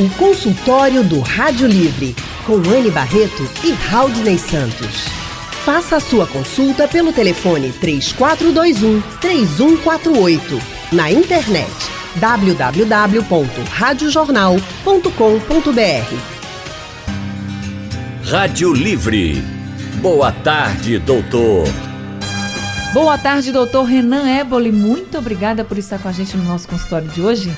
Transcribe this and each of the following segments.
O consultório do Rádio Livre, com Anne Barreto e Raudney Santos. Faça a sua consulta pelo telefone 3421 3148. Na internet www.radiojornal.com.br. Rádio Livre. Boa tarde, doutor. Boa tarde, doutor Renan Eboli. Muito obrigada por estar com a gente no nosso consultório de hoje.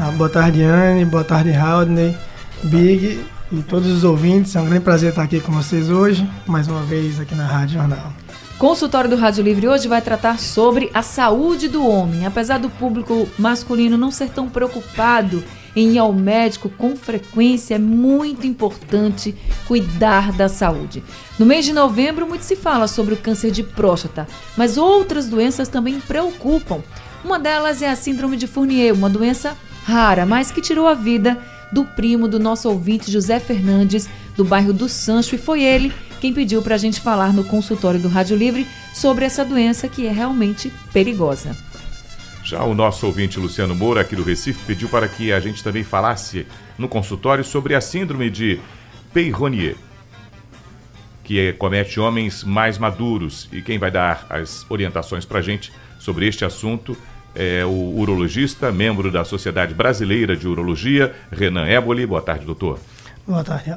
Ah, boa tarde, Anne. Boa tarde, Haldney, Big e todos os ouvintes. É um grande prazer estar aqui com vocês hoje, mais uma vez aqui na Rádio Jornal. Consultório do Rádio Livre hoje vai tratar sobre a saúde do homem. Apesar do público masculino não ser tão preocupado em ir ao médico com frequência, é muito importante cuidar da saúde. No mês de novembro, muito se fala sobre o câncer de próstata, mas outras doenças também preocupam. Uma delas é a Síndrome de Fournier, uma doença rara, mas que tirou a vida do primo do nosso ouvinte José Fernandes, do bairro do Sancho, e foi ele quem pediu para a gente falar no consultório do Rádio Livre sobre essa doença que é realmente perigosa. Já o nosso ouvinte Luciano Moura, aqui do Recife, pediu para que a gente também falasse no consultório sobre a síndrome de Peyronie, que é, comete homens mais maduros. E quem vai dar as orientações para a gente sobre este assunto é o urologista, membro da Sociedade Brasileira de Urologia, Renan Éboli. Boa tarde, doutor. Boa tarde.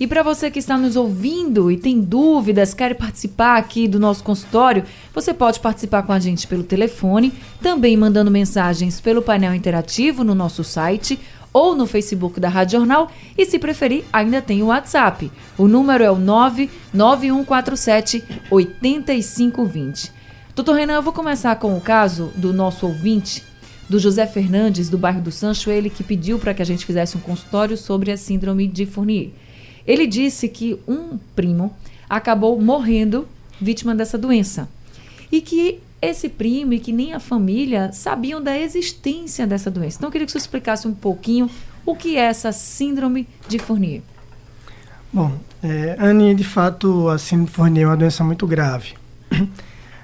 E para você que está nos ouvindo e tem dúvidas, quer participar aqui do nosso consultório, você pode participar com a gente pelo telefone, também mandando mensagens pelo painel interativo no nosso site ou no Facebook da Rádio Jornal e, se preferir, ainda tem o WhatsApp. O número é o 99147 8520. Doutor Renan, eu vou começar com o caso do nosso ouvinte, do José Fernandes, do bairro do Sancho, ele que pediu para que a gente fizesse um consultório sobre a síndrome de Fournier. Ele disse que um primo acabou morrendo vítima dessa doença. E que esse primo e que nem a família sabiam da existência dessa doença. Então eu queria que você explicasse um pouquinho o que é essa síndrome de Fournier. Bom, é, Anne, de fato, a síndrome de Fournier é uma doença muito grave.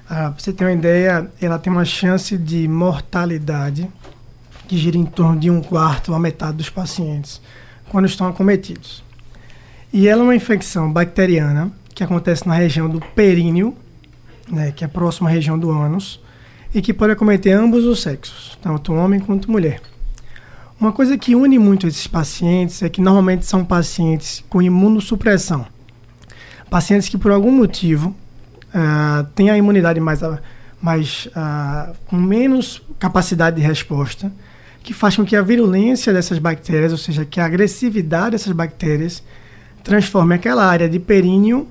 Ah, para você ter uma ideia, ela tem uma chance de mortalidade que gira em torno de um quarto a metade dos pacientes quando estão acometidos. E ela é uma infecção bacteriana que acontece na região do períneo, né, que é a próxima região do ânus, e que pode acometer ambos os sexos, tanto homem quanto mulher. Uma coisa que une muito esses pacientes é que normalmente são pacientes com imunossupressão. Pacientes que por algum motivo uh, tem a imunidade mais, mais uh, com menos capacidade de resposta, que faz com que a virulência dessas bactérias, ou seja, que a agressividade dessas bactérias, transforme aquela área de períneo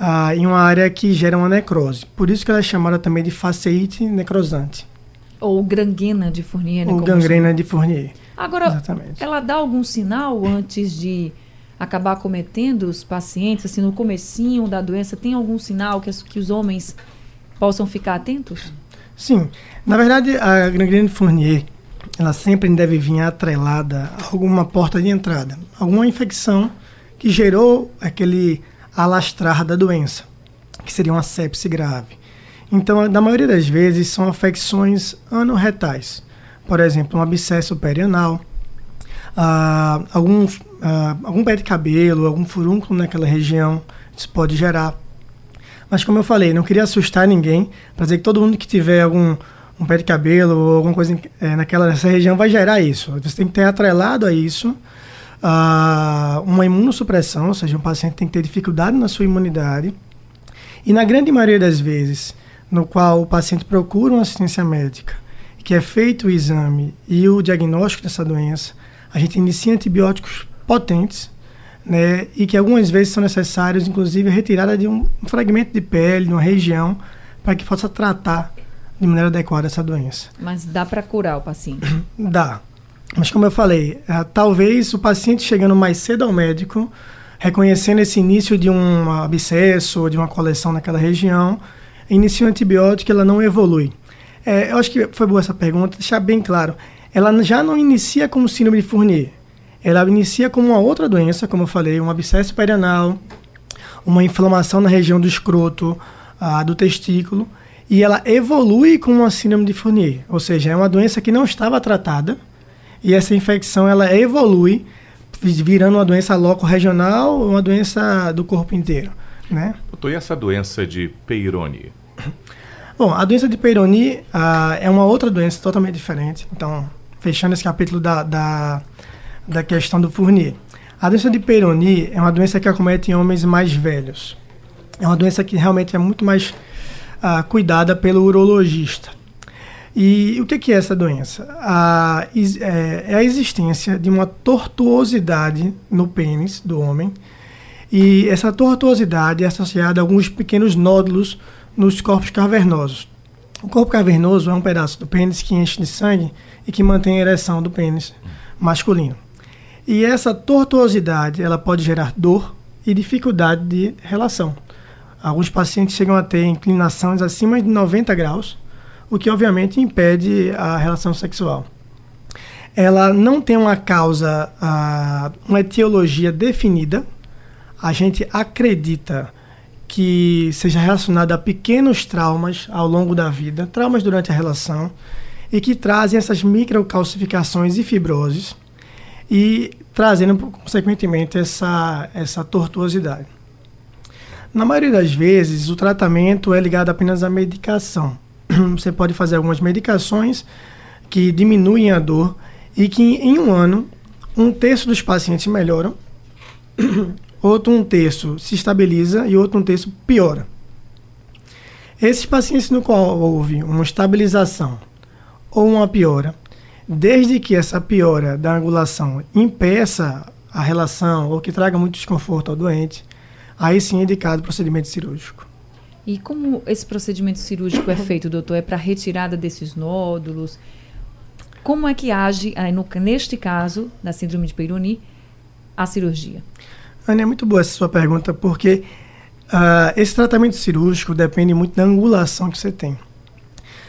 uh, em uma área que gera uma necrose. Por isso que ela é chamada também de faceite necrosante. Ou gangrena de Fournier. Né, Ou gangrena de Fournier. Agora, Exatamente. ela dá algum sinal antes de acabar cometendo os pacientes, assim, no comecinho da doença, tem algum sinal que, que os homens possam ficar atentos? Sim. Na verdade, a gangrena de Fournier, ela sempre deve vir atrelada a alguma porta de entrada, alguma infecção que gerou aquele alastrar da doença, que seria uma sepse grave. Então, na maioria das vezes, são afecções anorretais. Por exemplo, um abscesso perianal, ah, algum, ah, algum pé de cabelo, algum furúnculo naquela região, isso pode gerar. Mas como eu falei, não queria assustar ninguém, para dizer que todo mundo que tiver algum um pé de cabelo ou alguma coisa é, naquela nessa região vai gerar isso. Você tem que ter atrelado a isso ah, uma imunossupressão, ou seja, um paciente tem que ter dificuldade na sua imunidade. E na grande maioria das vezes, no qual o paciente procura uma assistência médica, que é feito o exame e o diagnóstico dessa doença, a gente inicia antibióticos potentes, né, e que algumas vezes são necessários, inclusive, a retirada de um fragmento de pele, de uma região, para que possa tratar de maneira adequada essa doença. Mas dá para curar o paciente? Dá. Mas como eu falei, uh, talvez o paciente chegando mais cedo ao médico, reconhecendo esse início de um abscesso, de uma coleção naquela região, inicia o antibiótico ela não evolui. É, eu acho que foi boa essa pergunta, deixar bem claro ela já não inicia como síndrome de Fournier. Ela inicia como uma outra doença, como eu falei, um abscesso perianal, uma inflamação na região do escroto, ah, do testículo, e ela evolui com uma síndrome de Fournier, ou seja, é uma doença que não estava tratada, e essa infecção ela evolui virando uma doença loco-regional ou uma doença do corpo inteiro, né? Doutor, e essa doença de Peyronie? Bom, a doença de Peyronie ah, é uma outra doença totalmente diferente. Então, fechando esse capítulo da, da, da questão do Fournier. A doença de Peyronie é uma doença que acomete homens mais velhos. É uma doença que realmente é muito mais ah, cuidada pelo urologista. E o que é essa doença? A, é, é a existência de uma tortuosidade no pênis do homem. E essa tortuosidade é associada a alguns pequenos nódulos nos corpos cavernosos. O corpo cavernoso é um pedaço do pênis que enche de sangue e que mantém a ereção do pênis masculino. E essa tortuosidade ela pode gerar dor e dificuldade de relação. Alguns pacientes chegam a ter inclinações acima de 90 graus, o que obviamente impede a relação sexual. Ela não tem uma causa, uma etiologia definida. A gente acredita que seja relacionada a pequenos traumas ao longo da vida, traumas durante a relação, e que trazem essas microcalcificações e fibroses, e trazendo, consequentemente, essa, essa tortuosidade. Na maioria das vezes, o tratamento é ligado apenas à medicação. Você pode fazer algumas medicações que diminuem a dor e que em um ano, um terço dos pacientes melhoram outro um terço se estabiliza e outro um terço piora. Esses pacientes no qual houve uma estabilização ou uma piora, desde que essa piora da angulação impeça a relação ou que traga muito desconforto ao doente, aí sim é indicado procedimento cirúrgico. E como esse procedimento cirúrgico é feito, doutor? É para retirada desses nódulos? Como é que age, aí no, neste caso, da síndrome de Peyronie, a cirurgia? Ana, é muito boa essa sua pergunta, porque uh, esse tratamento cirúrgico depende muito da angulação que você tem.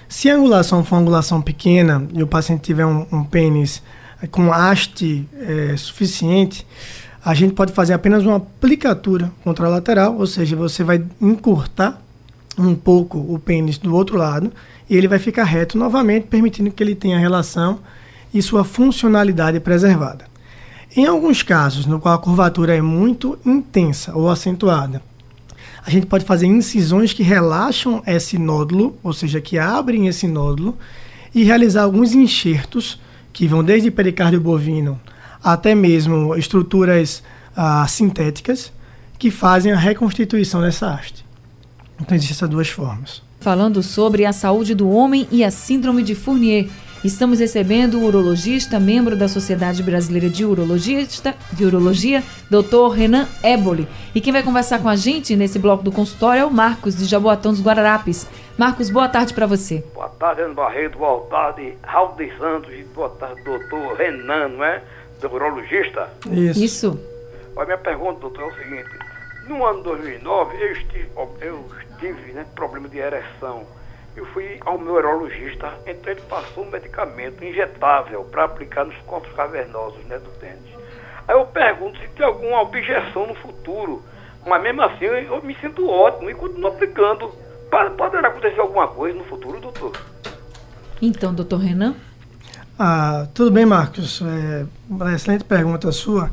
Se a angulação for uma angulação pequena e o paciente tiver um, um pênis com haste é, suficiente, a gente pode fazer apenas uma aplicatura contralateral, ou seja, você vai encurtar um pouco o pênis do outro lado e ele vai ficar reto novamente, permitindo que ele tenha relação e sua funcionalidade preservada. Em alguns casos, no qual a curvatura é muito intensa ou acentuada, a gente pode fazer incisões que relaxam esse nódulo, ou seja, que abrem esse nódulo, e realizar alguns enxertos que vão desde pericárdio bovino até mesmo estruturas ah, sintéticas que fazem a reconstituição dessa haste. Então existem essas duas formas. Falando sobre a saúde do homem e a síndrome de Fournier. Estamos recebendo o urologista, membro da Sociedade Brasileira de, Urologista, de Urologia, Dr. Renan Eboli. E quem vai conversar com a gente nesse bloco do consultório é o Marcos, de Jaboatão dos Guararapes. Marcos, boa tarde para você. Boa tarde, Ana Barreto, boa tarde, Raul de Santos, e boa tarde, doutor Renan, não é? Do urologista? Isso. Isso. Olha, minha pergunta, doutor, é o seguinte. No ano 2009, eu estive, eu estive né, problema de ereção eu fui ao meu urologista, então ele passou um medicamento injetável para aplicar nos corpos cavernosos né, do pênis. Aí eu pergunto se tem alguma objeção no futuro, mas mesmo assim eu me sinto ótimo e continuo aplicando. Poderá acontecer alguma coisa no futuro, doutor? Então, doutor Renan? Ah, tudo bem, Marcos. É uma excelente pergunta sua.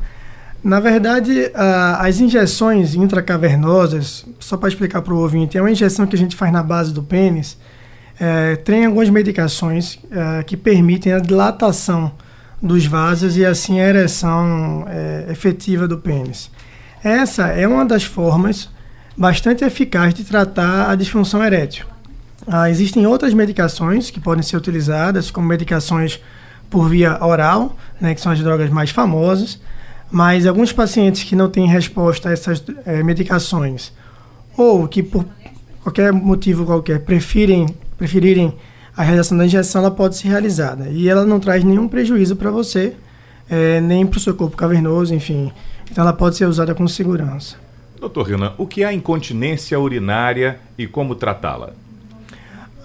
Na verdade, as injeções intracavernosas, só para explicar para o ouvinte, é uma injeção que a gente faz na base do pênis. É, tem algumas medicações é, que permitem a dilatação dos vasos e assim a ereção é, efetiva do pênis. Essa é uma das formas bastante eficazes de tratar a disfunção erétil. Ah, existem outras medicações que podem ser utilizadas, como medicações por via oral, né, que são as drogas mais famosas, mas alguns pacientes que não têm resposta a essas é, medicações ou que por qualquer motivo qualquer preferem, preferirem a realização da injeção, ela pode ser realizada e ela não traz nenhum prejuízo para você, é, nem para o seu corpo cavernoso, enfim. Então ela pode ser usada com segurança. Doutor Renan, o que é a incontinência urinária e como tratá-la?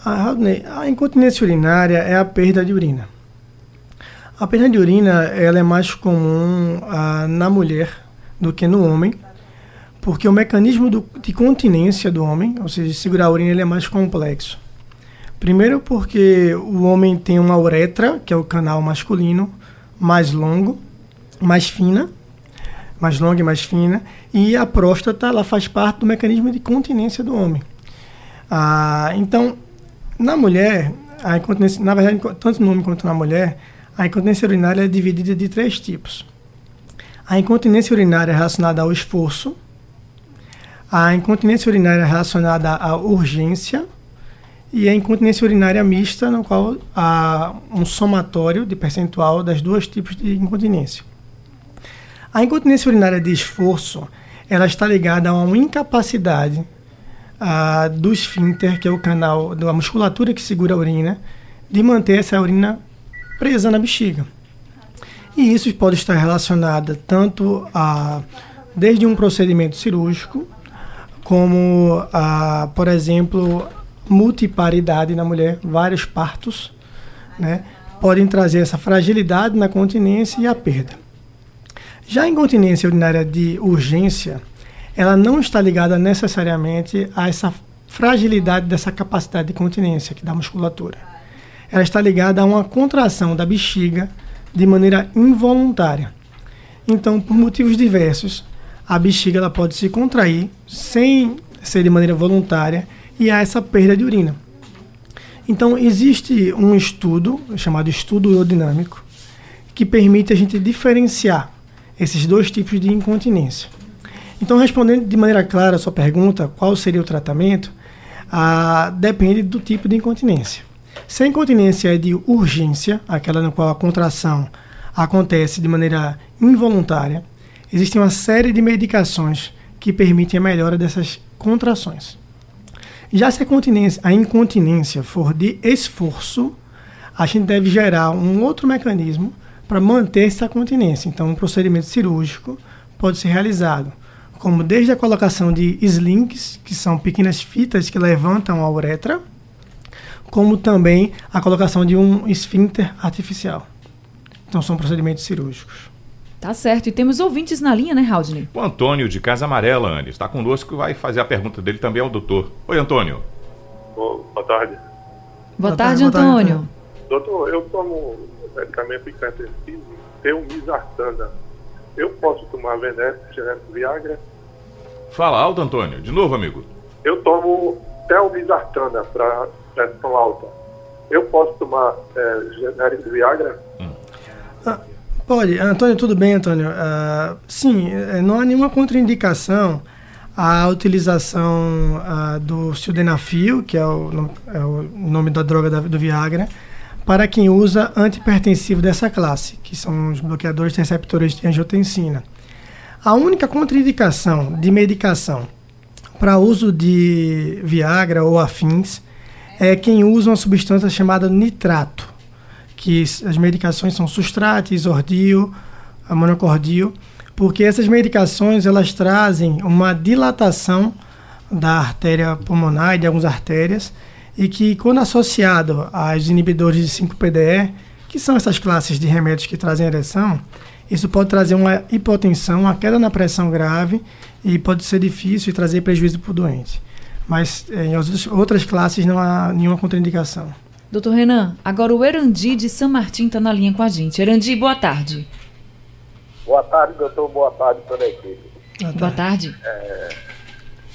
A, a incontinência urinária é a perda de urina. A perda de urina ela é mais comum ah, na mulher do que no homem, porque o mecanismo do, de continência do homem, ou seja, segurar a urina, ele é mais complexo. Primeiro porque o homem tem uma uretra, que é o canal masculino, mais longo, mais fina, mais longa e mais fina, e a próstata ela faz parte do mecanismo de continência do homem. Ah, então, na mulher, a incontinência, na verdade, tanto no homem quanto na mulher, a incontinência urinária é dividida de três tipos. A incontinência urinária é relacionada ao esforço, a incontinência urinária é relacionada à urgência e a incontinência urinária mista, no qual há um somatório de percentual das duas tipos de incontinência. A incontinência urinária de esforço, ela está ligada a uma incapacidade uh, do esfíncter, que é o canal da musculatura que segura a urina, de manter essa urina presa na bexiga. E isso pode estar relacionado tanto a desde um procedimento cirúrgico, como a, por exemplo, multiparidade na mulher, vários partos, né, podem trazer essa fragilidade na continência e a perda. Já a incontinência urinária de urgência, ela não está ligada necessariamente a essa fragilidade dessa capacidade de continência que da musculatura. Ela está ligada a uma contração da bexiga de maneira involuntária. Então, por motivos diversos, a bexiga ela pode se contrair sem ser de maneira voluntária e há essa perda de urina. Então, existe um estudo chamado estudo urodinâmico que permite a gente diferenciar esses dois tipos de incontinência. Então, respondendo de maneira clara a sua pergunta, qual seria o tratamento, ah, depende do tipo de incontinência. Se a incontinência é de urgência, aquela na qual a contração acontece de maneira involuntária, existe uma série de medicações que permitem a melhora dessas contrações. Já se a, a incontinência for de esforço, a gente deve gerar um outro mecanismo para manter essa continência. Então, um procedimento cirúrgico pode ser realizado, como desde a colocação de slings, que são pequenas fitas que levantam a uretra, como também a colocação de um esfíncter artificial. Então, são procedimentos cirúrgicos. Tá certo. E temos ouvintes na linha, né, Raudney? O Antônio, de Casa Amarela, Anne, está conosco e vai fazer a pergunta dele também ao doutor. Oi, Antônio. Boa tarde. Boa, tarde, Antônio. Doutor, eu tomo medicamento hipertensivo, tenho misartana. Eu posso tomar veneno, genérico Viagra? Fala alto, Antônio. De novo, amigo. Eu tomo telmisartana para pressão alta. Eu posso tomar é, genérico Viagra? Hum. Ah, Pode. Antônio, tudo bem, Antônio? Uh, sim, eh, não há nenhuma contraindicação à utilização uh, do sildenafil, que é o, é o, nome da droga da, do Viagra, para quem usa antipertensivo dessa classe, que são os bloqueadores de receptores de angiotensina. A única contraindicação de medicação para uso de Viagra ou afins é quem usa uma substância chamada nitrato que as medicações são sustrato, ordil, monocordil, porque essas medicações elas trazem uma dilatação da artéria pulmonar e de algumas artérias e que quando associado aos inibidores de 5-PDE, que são essas classes de remédios que trazem ereção, isso pode trazer uma hipotensão, uma queda na pressão grave e pode ser difícil e trazer prejuízo para o doente. Mas em outras classes não há nenhuma contraindicação. Doutor Renan, agora o Erandi de São Martim está na linha com a gente. Erandi, boa tarde. Boa tarde, doutor. Boa tarde toda a equipe. Boa tarde. É,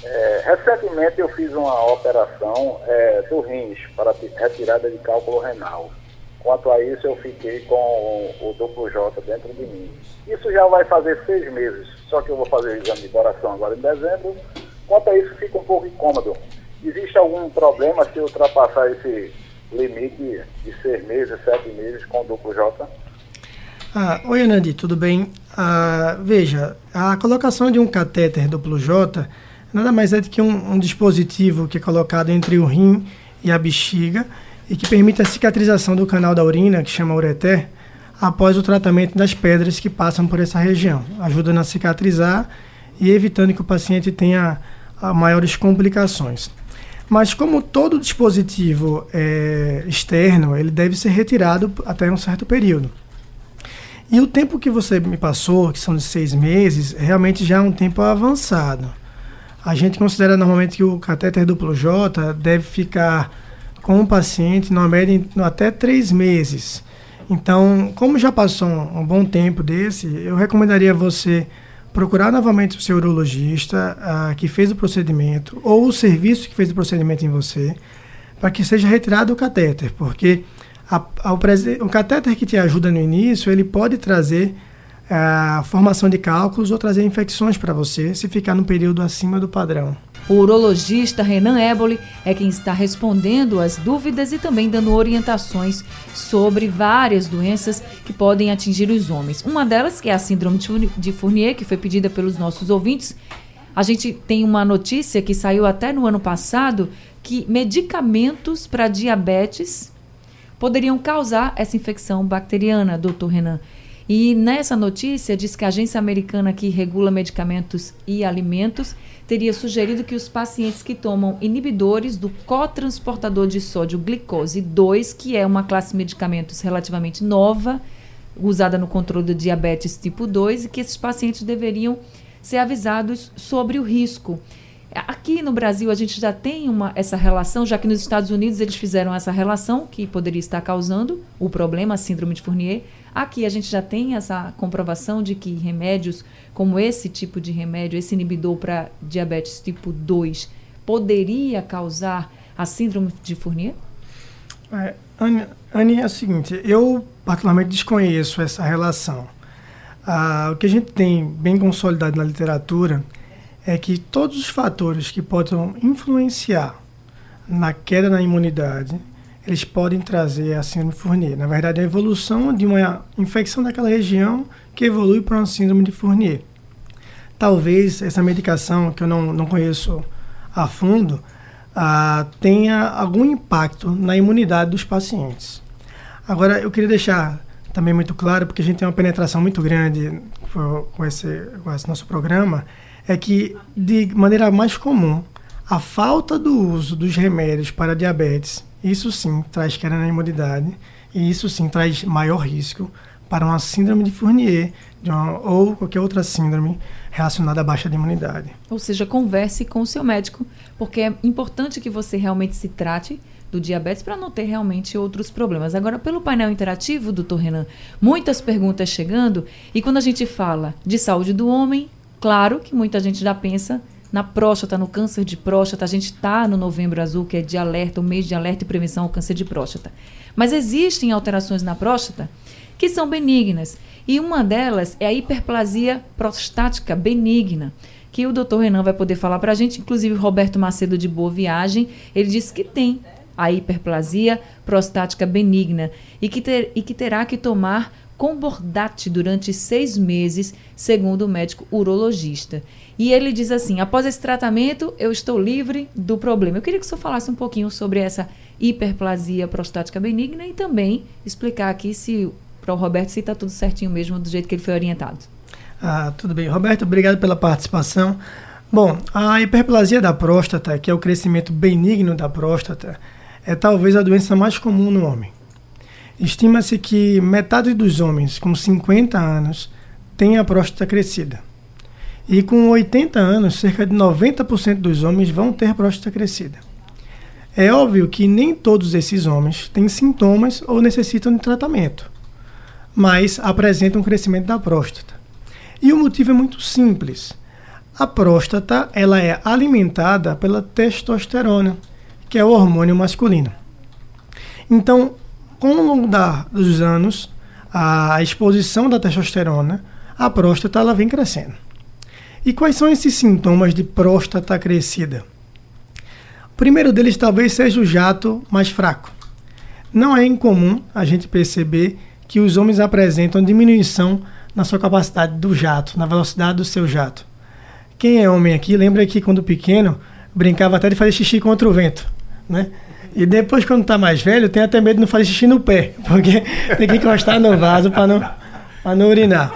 é, recentemente eu fiz uma operação é, do rins para retirada de cálculo renal. Quanto a isso, eu fiquei com o, o duplo J dentro de mim. Isso já vai fazer seis meses, só que eu vou fazer o exame de coração agora em dezembro. Quanto a isso, fica um pouco incômodo. Existe algum problema se ultrapassar esse limite de seis meses, sete meses com duplo J. Ah, oi, Anandi, tudo bem? Ah, veja, a colocação de um catéter duplo J nada mais é do que um, um, dispositivo que é colocado entre o rim e a bexiga e que permite a cicatrização do canal da urina, que chama ureter, após o tratamento das pedras que passam por essa região, ajudando a cicatrizar e evitando que o paciente tenha ah, maiores complicações. Mas como todo dispositivo é, externo, ele deve ser retirado até um certo período. E o tempo que você me passou, que são de seis meses, realmente já é um tempo avançado. A gente considera normalmente que o catéter duplo J deve ficar com o paciente, na média, até três meses. Então, como já passou um, um bom tempo desse, eu recomendaria você procurar novamente o seu urologista uh, que fez o procedimento ou o serviço que fez o procedimento em você para que seja retirado o catéter, porque a, a, o, o, catéter que te ajuda no início, ele pode trazer a uh, formação de cálculos ou trazer infecções para você se ficar no período acima do padrão. O urologista Renan Eboli é quem está respondendo as dúvidas e também dando orientações sobre várias doenças que podem atingir os homens. Uma delas, que é a síndrome de Fournier, que foi pedida pelos nossos ouvintes. A gente tem uma notícia que saiu até no ano passado que medicamentos para diabetes poderiam causar essa infecção bacteriana, doutor Renan. E nessa notícia diz que a agência americana que regula medicamentos e alimentos teria sugerido que os pacientes que tomam inibidores do cotransportador de sódio glicose 2, que é uma classe de medicamentos relativamente nova, usada no controle do diabetes tipo 2, e que esses pacientes deveriam ser avisados sobre o risco. Aqui no Brasil a gente já tem uma, essa relação, já que nos Estados Unidos eles fizeram essa relação que poderia estar causando o problema, a síndrome de Fournier. Aqui a gente já tem essa comprovação de que remédios como esse tipo de remédio, esse inibidor para diabetes tipo 2, poderia causar a síndrome de Fournier? É, Anne, é o seguinte, eu particularmente desconheço essa relação. Ah, o que a gente tem bem consolidado na literatura é que todos os fatores que possam influenciar na queda na imunidade eles podem trazer a síndrome Fournier. Na verdade, a evolução de uma infecção daquela região que evolui para uma síndrome de Fournier. Talvez essa medicação, que eu não, não conheço a fundo, ah, tenha algum impacto na imunidade dos pacientes. Agora, eu queria deixar também muito claro, porque a gente tem uma penetração muito grande com esse, com esse nosso programa, é que, de maneira mais comum, a falta do uso dos remédios para diabetes isso sim traz queda na imunidade e isso sim traz maior risco para uma síndrome de Fournier de uma, ou qualquer outra síndrome relacionada à baixa de imunidade. Ou seja, converse com o seu médico, porque é importante que você realmente se trate do diabetes para não ter realmente outros problemas. Agora, pelo painel interativo, doutor Renan, muitas perguntas chegando, e quando a gente fala de saúde do homem, claro que muita gente já pensa na próstata, no câncer de próstata. A gente está no Novembro Azul, que é de alerta, o mês de alerta e prevenção ao câncer de próstata. Mas existem alterações na próstata que são benignas. E uma delas é a hiperplasia prostática benigna, que o doutor Renan vai poder falar para a gente, inclusive Roberto Macedo de Boa Viagem, ele disse que tem a hiperplasia prostática benigna e que, ter, e que terá que tomar Combordate durante seis meses, segundo o médico urologista. E ele diz assim: após esse tratamento, eu estou livre do problema. Eu queria que o senhor falasse um pouquinho sobre essa hiperplasia prostática benigna e também explicar aqui se para o Roberto se está tudo certinho mesmo do jeito que ele foi orientado. Ah, tudo bem. Roberto, obrigado pela participação. Bom, a hiperplasia da próstata, que é o crescimento benigno da próstata, é talvez a doença mais comum no homem. Estima-se que metade dos homens com 50 anos tem a próstata crescida. E com 80 anos, cerca de 90% dos homens vão ter próstata crescida. É óbvio que nem todos esses homens têm sintomas ou necessitam de tratamento, mas apresentam um crescimento da próstata. E o motivo é muito simples. A próstata ela é alimentada pela testosterona, que é o hormônio masculino. Então, com o longo da, dos anos, a exposição da testosterona, a próstata ela vem crescendo. E quais são esses sintomas de próstata crescida? O primeiro deles talvez seja o jato mais fraco. Não é incomum a gente perceber que os homens apresentam diminuição na sua capacidade do jato, na velocidade do seu jato. Quem é homem aqui lembra que quando pequeno brincava até de fazer xixi contra o vento, né? E depois, quando tá mais velho, tem até medo de não fazer xixi no pé, porque tem que encostar no vaso para não, não urinar.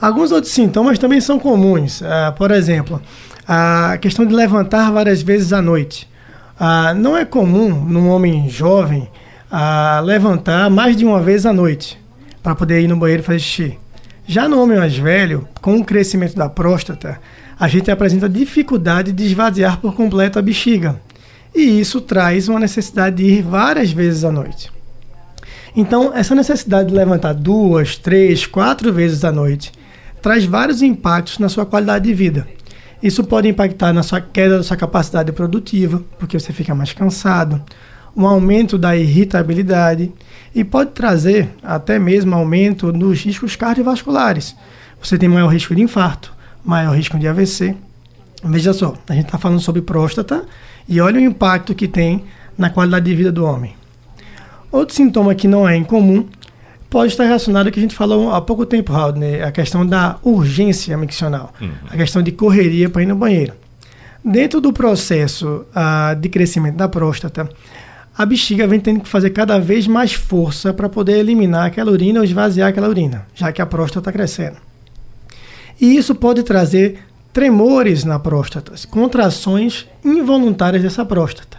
Alguns outros sintomas também são comuns. Uh, por exemplo, a questão de levantar várias vezes à noite. Uh, não é comum num homem jovem uh, levantar mais de uma vez à noite para poder ir no banheiro fazer xixi. Já no homem mais velho, com o crescimento da próstata, a gente apresenta dificuldade de esvaziar por completo a bexiga e isso traz uma necessidade de ir várias vezes à noite. Então, essa necessidade de levantar duas, três, quatro vezes à noite traz vários impactos na sua qualidade de vida. Isso pode impactar na sua queda da sua capacidade produtiva, porque você fica mais cansado, um aumento da irritabilidade e pode trazer até mesmo aumento nos riscos cardiovasculares. Você tem maior risco de infarto, maior risco de AVC. Veja só, a gente está falando sobre próstata e olha o impacto que tem na qualidade de vida do homem. Outro sintoma que não é incomum pode estar relacionado ao que a gente falou há pouco tempo, Raul, né? a questão da urgência miccional, uhum. a questão de correria para ir no banheiro. Dentro do processo uh, de crescimento da próstata, a bexiga vem tendo que fazer cada vez mais força para poder eliminar aquela urina ou esvaziar aquela urina, já que a próstata está crescendo. E isso pode trazer tremores na próstata, contrações involuntárias dessa próstata.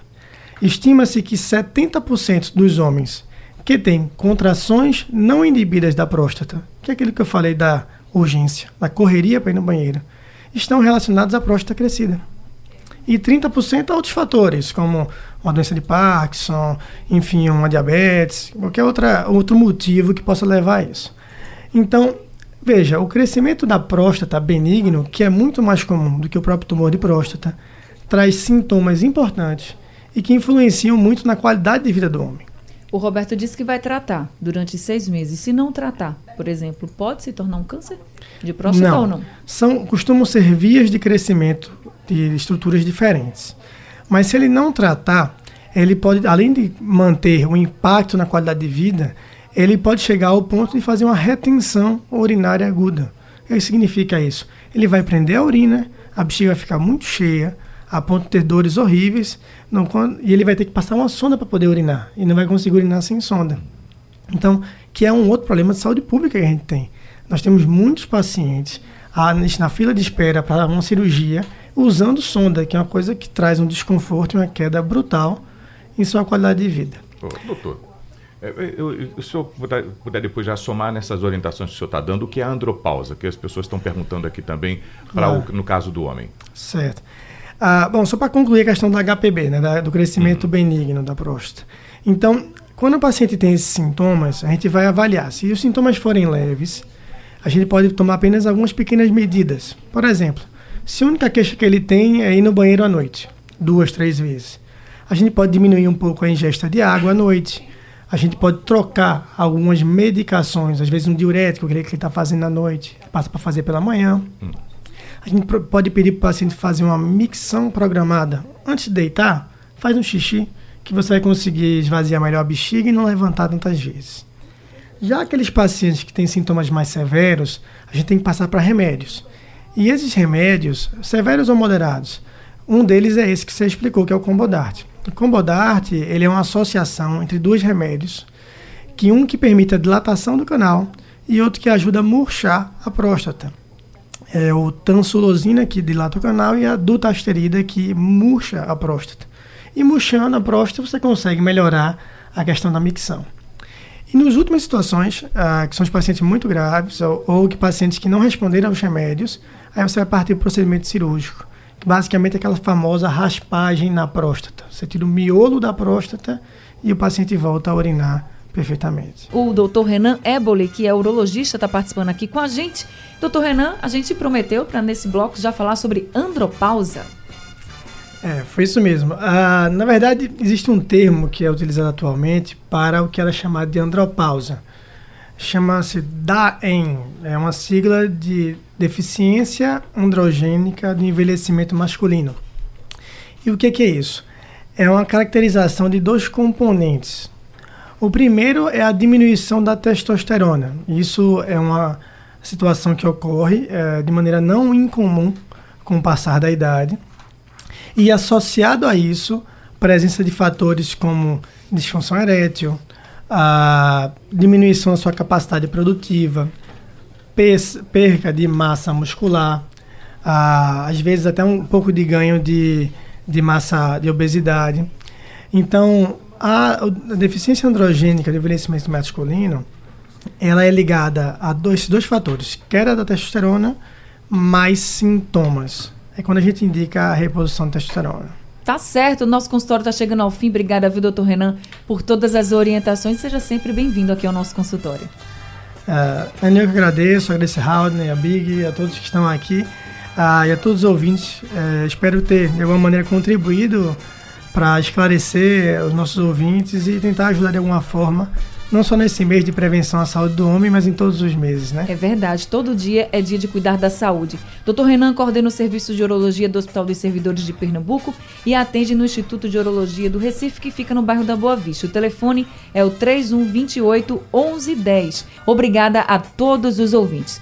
Estima-se que 70% dos homens que têm contrações não inibidas da próstata, que é aquilo que eu falei da urgência, da correria para ir no banheiro, estão relacionados à próstata crescida. E 30% a outros fatores, como uma doença de Parkinson, enfim, uma diabetes, qualquer outra, outro motivo que possa levar a isso. Então, veja, o crescimento da próstata benigno, que é muito mais comum do que o próprio tumor de próstata, traz sintomas importantes e que influenciam muito na qualidade de vida do homem. O Roberto disse que vai tratar durante seis meses. Se não tratar, por exemplo, pode se tornar um câncer de próstata não. ou não? São, costumam ser vias de crescimento de estruturas diferentes. Mas se ele não tratar, ele pode, além de manter o impacto na qualidade de vida, ele pode chegar ao ponto de fazer uma retenção urinária aguda. O que significa isso? Ele vai prender a urina, a bexiga vai ficar muito cheia, a ponto de ter dores horríveis, não, e ele vai ter que passar uma sonda para poder urinar, e não vai conseguir urinar sem sonda. Então, que é um outro problema de saúde pública que a gente tem. Nós temos muitos pacientes a, na fila de espera para uma cirurgia usando sonda, que é uma coisa que traz um desconforto e uma queda brutal em sua qualidade de vida. Ô, doutor, eu, eu, o senhor puder, puder, depois já somar nessas orientações que o senhor está dando, o que é a andropausa, que as pessoas estão perguntando aqui também, pra ah, o, no caso do homem. Certo. Ah, bom, só para concluir a questão da HPB, né, da, do crescimento uhum. benigno da próstata. Então, quando o paciente tem esses sintomas, a gente vai avaliar. Se os sintomas forem leves, a gente pode tomar apenas algumas pequenas medidas. Por exemplo, se a única queixa que ele tem é ir no banheiro à noite, duas, três vezes, a gente pode diminuir um pouco a ingesta de água à noite. A gente pode trocar algumas medicações, às vezes um diurético que ele está fazendo à noite, passa para fazer pela manhã. Hum. A gente pode pedir para o paciente fazer uma micção programada. Antes de deitar, faz um xixi, que você vai conseguir esvaziar melhor a bexiga e não levantar tantas vezes. Já aqueles pacientes que têm sintomas mais severos, a gente tem que passar para remédios. E esses remédios, severos ou moderados, um deles é esse que você explicou, que é o Combodart. O Combodart, ele é uma associação entre dois remédios, que um que permite a dilatação do canal e outro que ajuda a murchar a próstata. É o tansulosina, que dilata o canal, e a dutasterida, que murcha a próstata. E murchando a próstata, você consegue melhorar a questão da micção. E nas últimas situações, ah, que são os pacientes muito graves ou, ou que pacientes que não responderam aos remédios, aí você vai partir para o procedimento cirúrgico, basicamente é aquela famosa raspagem na próstata. Você tira o miolo da próstata e o paciente volta a urinar perfeitamente. O doutor Renan Eboli, que é urologista, está participando aqui com a gente. Doutor Renan, a gente prometeu para nesse bloco já falar sobre andropausa. É, foi isso mesmo. Ah, na verdade, existe um termo que é utilizado atualmente para o que era chamado de andropausa. Chama-se DAEN, é uma sigla de deficiência androgênica do envelhecimento masculino. E o que, que é isso? É uma caracterização de dois componentes. O primeiro é a diminuição da testosterona. Isso é uma situação que ocorre é, de maneira não incomum com o passar da idade e associado a isso, presença de fatores como disfunção erétil, a diminuição da sua capacidade produtiva, perca de massa muscular, a, às vezes até um pouco de ganho de, de massa de obesidade. Então, a, a deficiência androgênica do envelhecimento masculino, ela é ligada a dois, dois fatores, queda da testosterona mais sintomas é quando a gente indica a reposição de testosterona. Tá certo, o nosso consultório está chegando ao fim. Obrigada, viu, doutor Renan, por todas as orientações. Seja sempre bem-vindo aqui ao nosso consultório. Uh, eu que agradeço, agradeço a Haldner, a Big, a todos que estão aqui uh, e a todos os ouvintes. Uh, espero ter, de alguma maneira, contribuído para esclarecer os nossos ouvintes e tentar ajudar de alguma forma não só nesse mês de prevenção à saúde do homem, mas em todos os meses, né? É verdade, todo dia é dia de cuidar da saúde. Dr. Renan coordena o serviço de urologia do Hospital dos Servidores de Pernambuco e atende no Instituto de Urologia do Recife, que fica no bairro da Boa Vista. O telefone é o 3128 1110. Obrigada a todos os ouvintes.